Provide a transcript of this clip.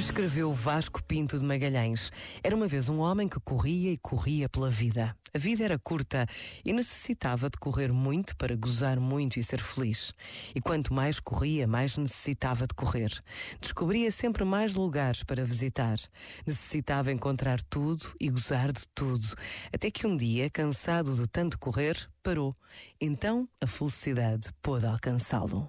Escreveu Vasco Pinto de Magalhães. Era uma vez um homem que corria e corria pela vida. A vida era curta e necessitava de correr muito para gozar muito e ser feliz. E quanto mais corria, mais necessitava de correr. Descobria sempre mais lugares para visitar. Necessitava encontrar tudo e gozar de tudo. Até que um dia, cansado de tanto correr, parou. Então a felicidade pôde alcançá-lo.